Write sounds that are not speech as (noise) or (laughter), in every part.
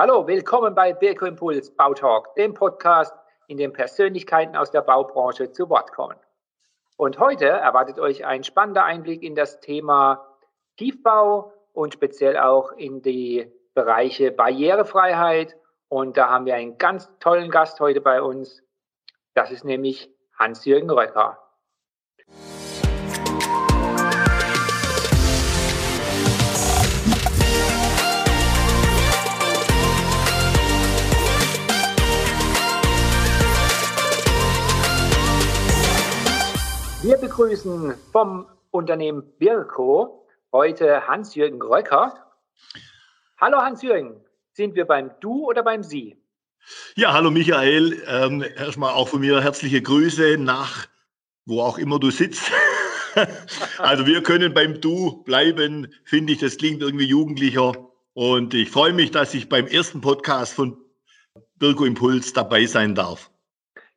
Hallo, willkommen bei Birko Impuls Bautalk, dem Podcast, in dem Persönlichkeiten aus der Baubranche zu Wort kommen. Und heute erwartet euch ein spannender Einblick in das Thema Tiefbau und speziell auch in die Bereiche Barrierefreiheit. Und da haben wir einen ganz tollen Gast heute bei uns. Das ist nämlich Hans-Jürgen Röcker. Begrüßen vom Unternehmen Birko heute Hans-Jürgen Röcker. Hallo Hans-Jürgen, sind wir beim Du oder beim Sie? Ja, hallo Michael. Ähm, erstmal auch von mir herzliche Grüße nach wo auch immer du sitzt. (laughs) also wir können beim Du bleiben, finde ich, das klingt irgendwie jugendlicher. Und ich freue mich, dass ich beim ersten Podcast von Birko Impuls dabei sein darf.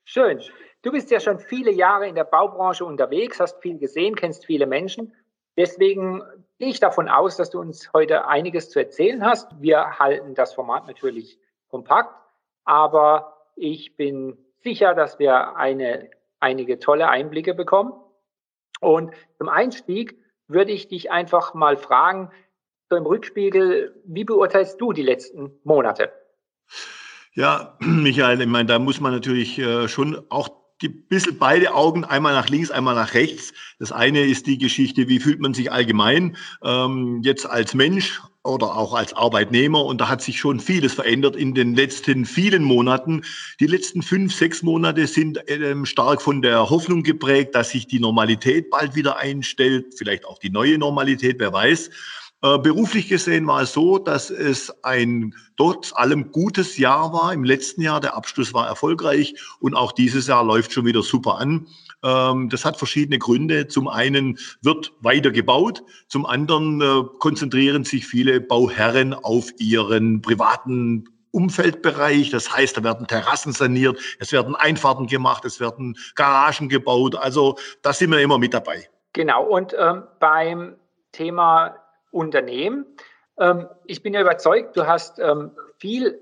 Schön. Du bist ja schon viele Jahre in der Baubranche unterwegs, hast viel gesehen, kennst viele Menschen. Deswegen gehe ich davon aus, dass du uns heute einiges zu erzählen hast. Wir halten das Format natürlich kompakt, aber ich bin sicher, dass wir eine, einige tolle Einblicke bekommen. Und zum Einstieg würde ich dich einfach mal fragen, so im Rückspiegel, wie beurteilst du die letzten Monate? Ja, (clears throat) Michael, ich meine, da muss man natürlich äh, schon auch die bisschen beide Augen, einmal nach links, einmal nach rechts. Das eine ist die Geschichte, wie fühlt man sich allgemein ähm, jetzt als Mensch oder auch als Arbeitnehmer. Und da hat sich schon vieles verändert in den letzten vielen Monaten. Die letzten fünf, sechs Monate sind ähm, stark von der Hoffnung geprägt, dass sich die Normalität bald wieder einstellt, vielleicht auch die neue Normalität, wer weiß. Äh, beruflich gesehen war es so, dass es ein trotz allem gutes Jahr war. Im letzten Jahr, der Abschluss war erfolgreich und auch dieses Jahr läuft schon wieder super an. Ähm, das hat verschiedene Gründe. Zum einen wird weiter gebaut, zum anderen äh, konzentrieren sich viele Bauherren auf ihren privaten Umfeldbereich. Das heißt, da werden Terrassen saniert, es werden Einfahrten gemacht, es werden Garagen gebaut. Also da sind wir immer mit dabei. Genau. Und ähm, beim Thema Unternehmen. Ähm, ich bin ja überzeugt, du hast ähm, viel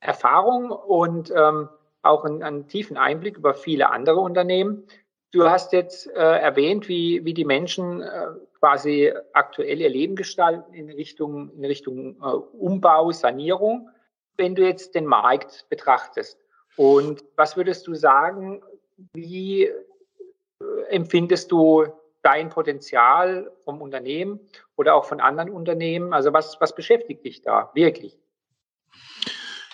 Erfahrung und ähm, auch einen, einen, tiefen Einblick über viele andere Unternehmen. Du hast jetzt äh, erwähnt, wie, wie die Menschen äh, quasi aktuell ihr Leben gestalten in Richtung, in Richtung äh, Umbau, Sanierung. Wenn du jetzt den Markt betrachtest und was würdest du sagen, wie äh, empfindest du dein Potenzial vom Unternehmen oder auch von anderen Unternehmen? Also was, was beschäftigt dich da wirklich?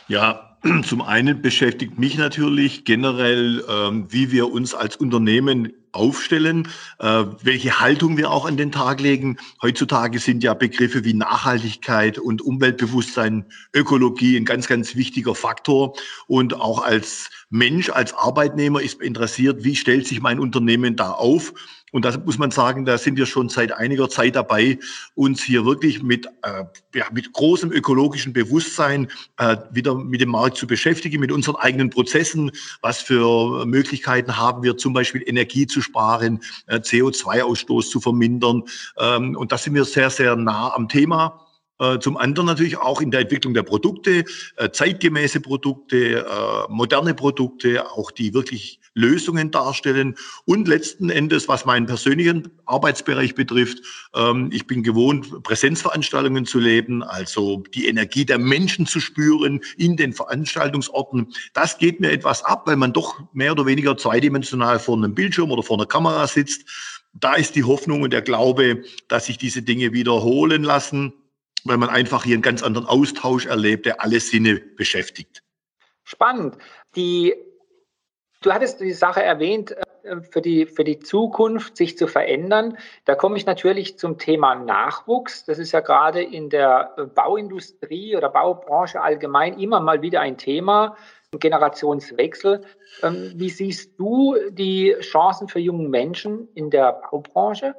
Ja, (clears throat) zum einen beschäftigt mich natürlich generell, ähm, wie wir uns als Unternehmen aufstellen, äh, welche Haltung wir auch an den Tag legen. Heutzutage sind ja Begriffe wie Nachhaltigkeit und Umweltbewusstsein, Ökologie ein ganz, ganz wichtiger Faktor. Und auch als Mensch, als Arbeitnehmer ist interessiert, wie stellt sich mein Unternehmen da auf? Und da muss man sagen, da sind wir schon seit einiger Zeit dabei, uns hier wirklich mit, äh, ja, mit großem ökologischen Bewusstsein äh, wieder mit dem Markt zu beschäftigen, mit unseren eigenen Prozessen. Was für Möglichkeiten haben wir, zum Beispiel Energie zu sparen, äh, CO2-Ausstoß zu vermindern. Ähm, und da sind wir sehr, sehr nah am Thema. Äh, zum anderen natürlich auch in der Entwicklung der Produkte, äh, zeitgemäße Produkte, äh, moderne Produkte, auch die wirklich Lösungen darstellen. Und letzten Endes, was meinen persönlichen Arbeitsbereich betrifft, ähm, ich bin gewohnt, Präsenzveranstaltungen zu leben, also die Energie der Menschen zu spüren in den Veranstaltungsorten. Das geht mir etwas ab, weil man doch mehr oder weniger zweidimensional vor einem Bildschirm oder vor einer Kamera sitzt. Da ist die Hoffnung und der Glaube, dass sich diese Dinge wiederholen lassen weil man einfach hier einen ganz anderen Austausch erlebt, der alle Sinne beschäftigt. Spannend. Die, du hattest die Sache erwähnt, äh, für die, für die Zukunft sich zu verändern. Da komme ich natürlich zum Thema Nachwuchs. Das ist ja gerade in der Bauindustrie oder Baubranche allgemein immer mal wieder ein Thema. Generationswechsel. Ähm, wie siehst du die Chancen für junge Menschen in der Baubranche?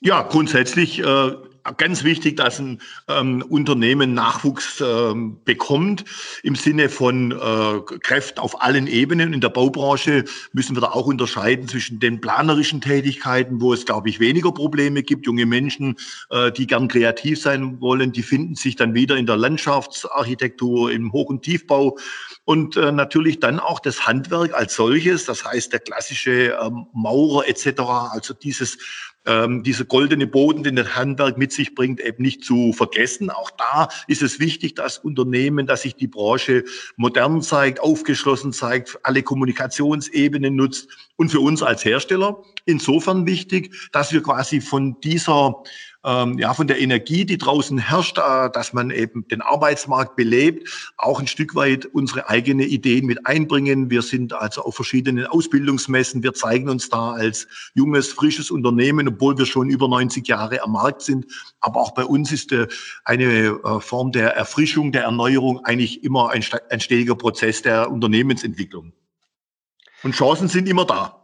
Ja, grundsätzlich äh, ganz wichtig, dass ein ähm, Unternehmen Nachwuchs ähm, bekommt im Sinne von äh, Kräften auf allen Ebenen. In der Baubranche müssen wir da auch unterscheiden zwischen den planerischen Tätigkeiten, wo es, glaube ich, weniger Probleme gibt. Junge Menschen, äh, die gern kreativ sein wollen, die finden sich dann wieder in der Landschaftsarchitektur, im Hoch- und Tiefbau und äh, natürlich dann auch das Handwerk als solches, das heißt der klassische ähm, Maurer etc., also dieses ähm, dieser goldene Boden, den das Handwerk mit sich bringt, eben nicht zu vergessen. Auch da ist es wichtig, dass Unternehmen, dass sich die Branche modern zeigt, aufgeschlossen zeigt, alle Kommunikationsebenen nutzt und für uns als Hersteller insofern wichtig, dass wir quasi von dieser ähm, ja, von der Energie, die draußen herrscht, äh, dass man eben den Arbeitsmarkt belebt, auch ein Stück weit unsere eigene Ideen mit einbringen. Wir sind also auf verschiedenen Ausbildungsmessen. Wir zeigen uns da als junges, frisches Unternehmen, obwohl wir schon über 90 Jahre am Markt sind. Aber auch bei uns ist äh, eine äh, Form der Erfrischung, der Erneuerung eigentlich immer ein, ein stetiger Prozess der Unternehmensentwicklung. Und Chancen sind immer da.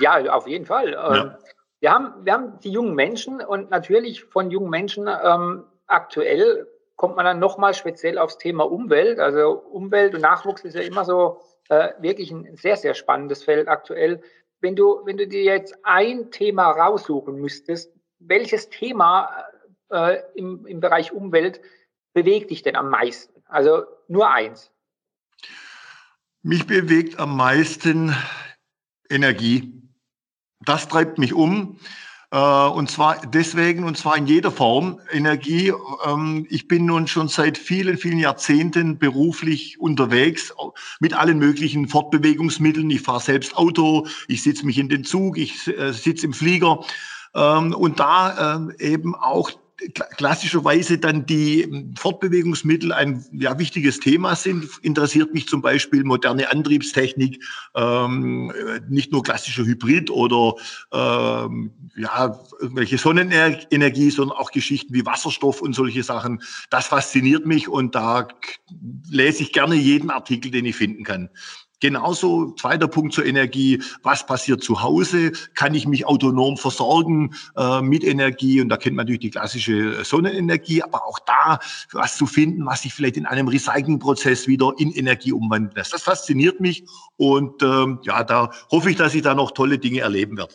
Ja, auf jeden Fall. Ja. Wir haben, wir haben die jungen Menschen und natürlich von jungen Menschen ähm, aktuell kommt man dann nochmal speziell aufs Thema Umwelt. Also Umwelt und Nachwuchs ist ja immer so äh, wirklich ein sehr, sehr spannendes Feld aktuell. Wenn du, wenn du dir jetzt ein Thema raussuchen müsstest, welches Thema äh, im, im Bereich Umwelt bewegt dich denn am meisten? Also nur eins. Mich bewegt am meisten Energie. Das treibt mich um. Äh, und zwar deswegen, und zwar in jeder Form. Energie, ähm, ich bin nun schon seit vielen, vielen Jahrzehnten beruflich unterwegs mit allen möglichen Fortbewegungsmitteln. Ich fahre selbst Auto, ich sitze mich in den Zug, ich äh, sitze im Flieger. Ähm, und da ähm, eben auch klassischerweise dann die ähm, Fortbewegungsmittel ein ja, wichtiges Thema sind, interessiert mich zum Beispiel moderne Antriebstechnik, ähm, nicht nur klassischer Hybrid oder ähm, ja, irgendwelche Sonnenenergie, sondern auch Geschichten wie Wasserstoff und solche Sachen. Das fasziniert mich und da lese ich gerne jeden Artikel, den ich finden kann. Genauso, zweiter Punkt zur Energie, was passiert zu Hause? Kann ich mich autonom versorgen äh, mit Energie? Und da kennt man natürlich die klassische Sonnenenergie, aber auch da was zu finden, was sich vielleicht in einem Recyclingprozess wieder in Energie umwandeln lässt. Das fasziniert mich und ähm, ja, da hoffe ich, dass ich da noch tolle Dinge erleben werde.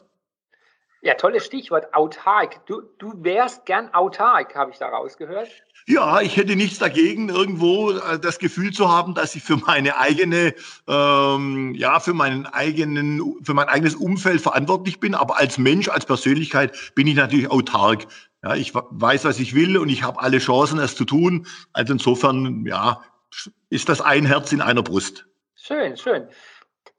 Ja, tolles Stichwort, autark. Du, du wärst gern autark, habe ich da rausgehört. Ja, ich hätte nichts dagegen, irgendwo äh, das Gefühl zu haben, dass ich für meine eigene, ähm, ja, für meinen eigenen, für mein eigenes Umfeld verantwortlich bin. Aber als Mensch, als Persönlichkeit bin ich natürlich autark. Ja, ich weiß, was ich will und ich habe alle Chancen, es zu tun. Also insofern, ja, ist das ein Herz in einer Brust. Schön, schön.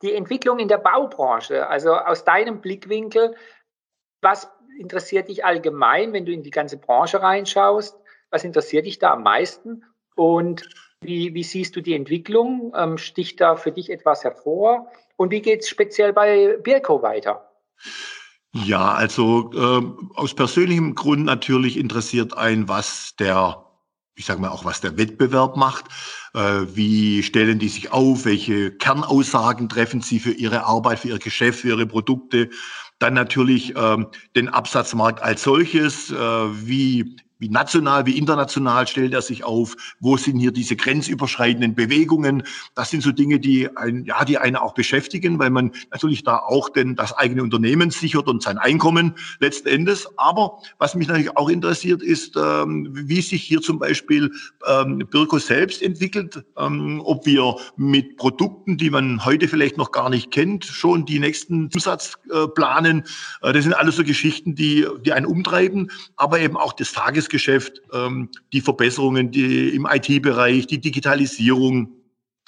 Die Entwicklung in der Baubranche, also aus deinem Blickwinkel, was interessiert dich allgemein, wenn du in die ganze Branche reinschaust? Was interessiert dich da am meisten? Und wie, wie siehst du die Entwicklung? Ähm, sticht da für dich etwas hervor? Und wie geht es speziell bei Birko weiter? Ja, also äh, aus persönlichem Grund natürlich interessiert ein, was der, ich sage mal auch, was der Wettbewerb macht. Äh, wie stellen die sich auf? Welche Kernaussagen treffen sie für ihre Arbeit, für ihr Geschäft, für ihre Produkte? Dann natürlich ähm, den Absatzmarkt als solches. Äh, wie wie national, wie international stellt er sich auf? Wo sind hier diese grenzüberschreitenden Bewegungen? Das sind so Dinge, die ein, ja, die einen auch beschäftigen, weil man natürlich da auch denn das eigene Unternehmen sichert und sein Einkommen letzten Endes. Aber was mich natürlich auch interessiert, ist, ähm, wie sich hier zum Beispiel ähm, Birko selbst entwickelt, ähm, ob wir mit Produkten, die man heute vielleicht noch gar nicht kennt, schon die nächsten Umsatz äh, planen. Äh, das sind alles so Geschichten, die, die einen umtreiben, aber eben auch das Tages Tagesgeschäft, ähm, die Verbesserungen die im IT-Bereich, die Digitalisierung,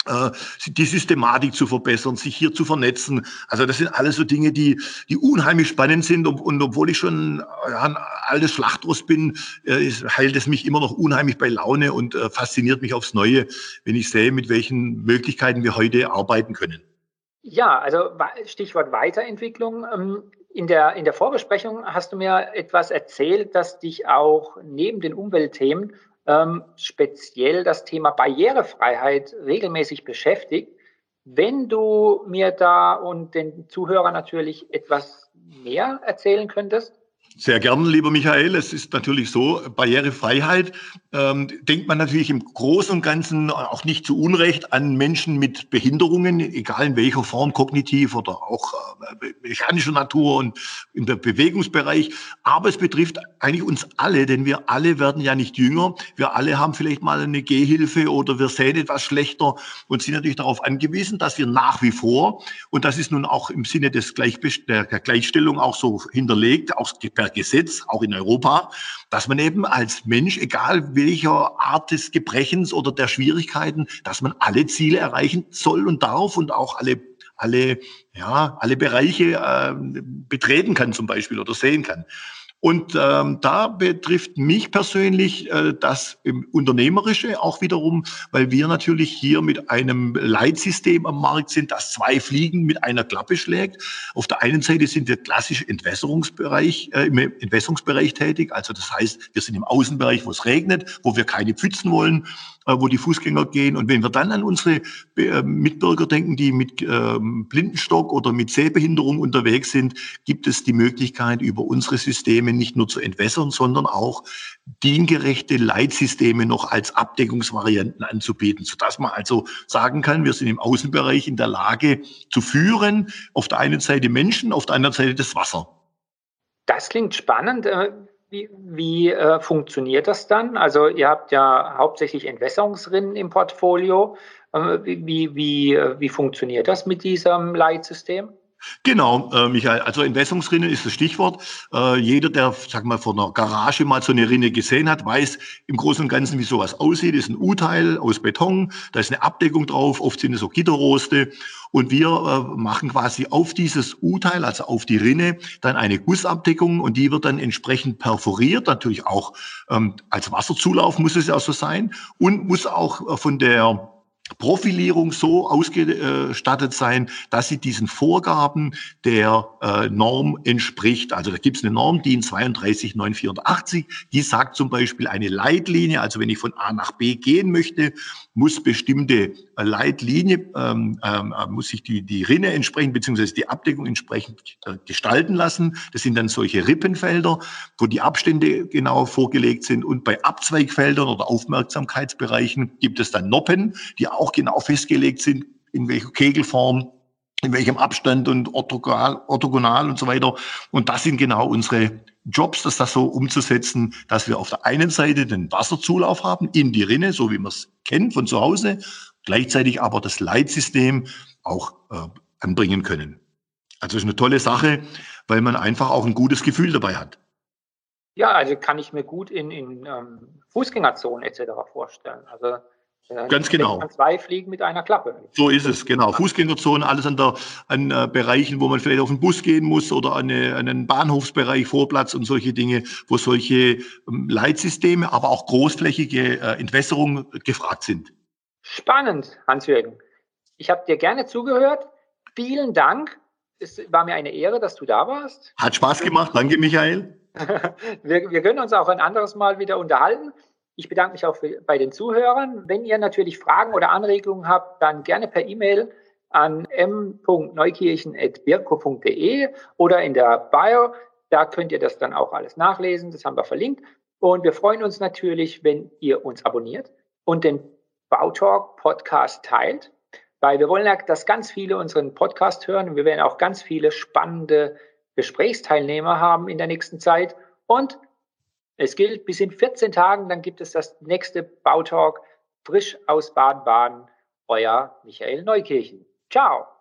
äh, die Systematik zu verbessern, sich hier zu vernetzen. Also das sind alles so Dinge, die, die unheimlich spannend sind. Und, und obwohl ich schon ein altes Schlachtrost bin, äh, heilt es mich immer noch unheimlich bei Laune und äh, fasziniert mich aufs Neue, wenn ich sehe, mit welchen Möglichkeiten wir heute arbeiten können. Ja, also Stichwort Weiterentwicklung. Ähm, in der, in der Vorbesprechung hast du mir etwas erzählt, dass dich auch neben den Umweltthemen ähm, speziell das Thema Barrierefreiheit regelmäßig beschäftigt. Wenn du mir da und den Zuhörern natürlich etwas mehr erzählen könntest? Sehr gern, lieber Michael. Es ist natürlich so, Barrierefreiheit ähm, denkt man natürlich im Großen und Ganzen auch nicht zu Unrecht an Menschen mit Behinderungen, egal in welcher Form, kognitiv oder auch äh, mechanischer Natur und im Bewegungsbereich. Aber es betrifft eigentlich uns alle, denn wir alle werden ja nicht jünger. Wir alle haben vielleicht mal eine Gehhilfe oder wir sehen etwas schlechter und sind natürlich darauf angewiesen, dass wir nach wie vor, und das ist nun auch im Sinne des der Gleichstellung auch so hinterlegt, auch per Gesetz, auch in Europa, dass man eben als Mensch, egal welcher Art des Gebrechens oder der Schwierigkeiten, dass man alle Ziele erreichen soll und darf und auch alle alle, ja, alle Bereiche äh, betreten kann zum Beispiel oder sehen kann. Und ähm, da betrifft mich persönlich äh, das Unternehmerische auch wiederum, weil wir natürlich hier mit einem Leitsystem am Markt sind, das zwei Fliegen mit einer Klappe schlägt. Auf der einen Seite sind wir klassisch Entwässerungsbereich, äh, im Entwässerungsbereich tätig. Also das heißt, wir sind im Außenbereich, wo es regnet, wo wir keine Pfützen wollen äh, wo die Fußgänger gehen. Und wenn wir dann an unsere äh, Mitbürger denken, die mit ähm, Blindenstock oder mit Sehbehinderung unterwegs sind, gibt es die Möglichkeit, über unsere Systeme nicht nur zu entwässern, sondern auch diengerechte Leitsysteme noch als Abdeckungsvarianten anzubieten, sodass man also sagen kann, wir sind im Außenbereich in der Lage zu führen, auf der einen Seite Menschen, auf der anderen Seite das Wasser. Das klingt spannend. Äh, wie, wie äh, funktioniert das dann? Also ihr habt ja hauptsächlich Entwässerungsrinnen im Portfolio. Äh, wie, wie, äh, wie funktioniert das mit diesem Leitsystem? Genau, äh, Michael. Also Entwässerungsrinne ist das Stichwort. Äh, jeder, der, sag mal, vor einer Garage mal so eine Rinne gesehen hat, weiß im Großen und Ganzen, wie sowas aussieht. Das ist ein U-Teil aus Beton, da ist eine Abdeckung drauf, oft sind es so Gitterroste. Und wir äh, machen quasi auf dieses U-Teil, also auf die Rinne, dann eine Gussabdeckung und die wird dann entsprechend perforiert, natürlich auch ähm, als Wasserzulauf muss es ja so sein und muss auch äh, von der Profilierung so ausgestattet sein, dass sie diesen Vorgaben der äh, Norm entspricht. Also da gibt es eine Norm, DIN 32984, die sagt zum Beispiel eine Leitlinie, also wenn ich von A nach B gehen möchte, muss bestimmte äh, Leitlinie, ähm, ähm, äh, muss sich die, die Rinne entsprechend, beziehungsweise die Abdeckung entsprechend äh, gestalten lassen. Das sind dann solche Rippenfelder, wo die Abstände genau vorgelegt sind. Und bei Abzweigfeldern oder Aufmerksamkeitsbereichen gibt es dann Noppen, die auch genau festgelegt sind, in welcher Kegelform in welchem Abstand und orthogonal, orthogonal und so weiter. Und das sind genau unsere Jobs, das das so umzusetzen, dass wir auf der einen Seite den Wasserzulauf haben in die Rinne, so wie man es kennt von zu Hause, gleichzeitig aber das Leitsystem auch äh, anbringen können. Also ist eine tolle Sache, weil man einfach auch ein gutes Gefühl dabei hat. Ja, also kann ich mir gut in, in ähm, Fußgängerzonen etc. vorstellen. Also Ganz genau. Zwei Fliegen mit einer Klappe. So ist es, genau. Fußgängerzonen, alles an, der, an äh, Bereichen, wo man vielleicht auf den Bus gehen muss oder an, eine, an einen Bahnhofsbereich, Vorplatz und solche Dinge, wo solche ähm, Leitsysteme, aber auch großflächige äh, Entwässerung gefragt sind. Spannend, Hans-Jürgen. Ich habe dir gerne zugehört. Vielen Dank. Es war mir eine Ehre, dass du da warst. Hat Spaß gemacht. Danke, Michael. (laughs) wir, wir können uns auch ein anderes Mal wieder unterhalten. Ich bedanke mich auch für, bei den Zuhörern. Wenn ihr natürlich Fragen oder Anregungen habt, dann gerne per E-Mail an m.neukirchen.birko.de oder in der Bio. Da könnt ihr das dann auch alles nachlesen. Das haben wir verlinkt. Und wir freuen uns natürlich, wenn ihr uns abonniert und den Bautalk Podcast teilt, weil wir wollen ja, dass ganz viele unseren Podcast hören und wir werden auch ganz viele spannende Gesprächsteilnehmer haben in der nächsten Zeit. Und es gilt bis in 14 Tagen, dann gibt es das nächste Bautalk frisch aus Baden-Baden. Euer Michael Neukirchen. Ciao.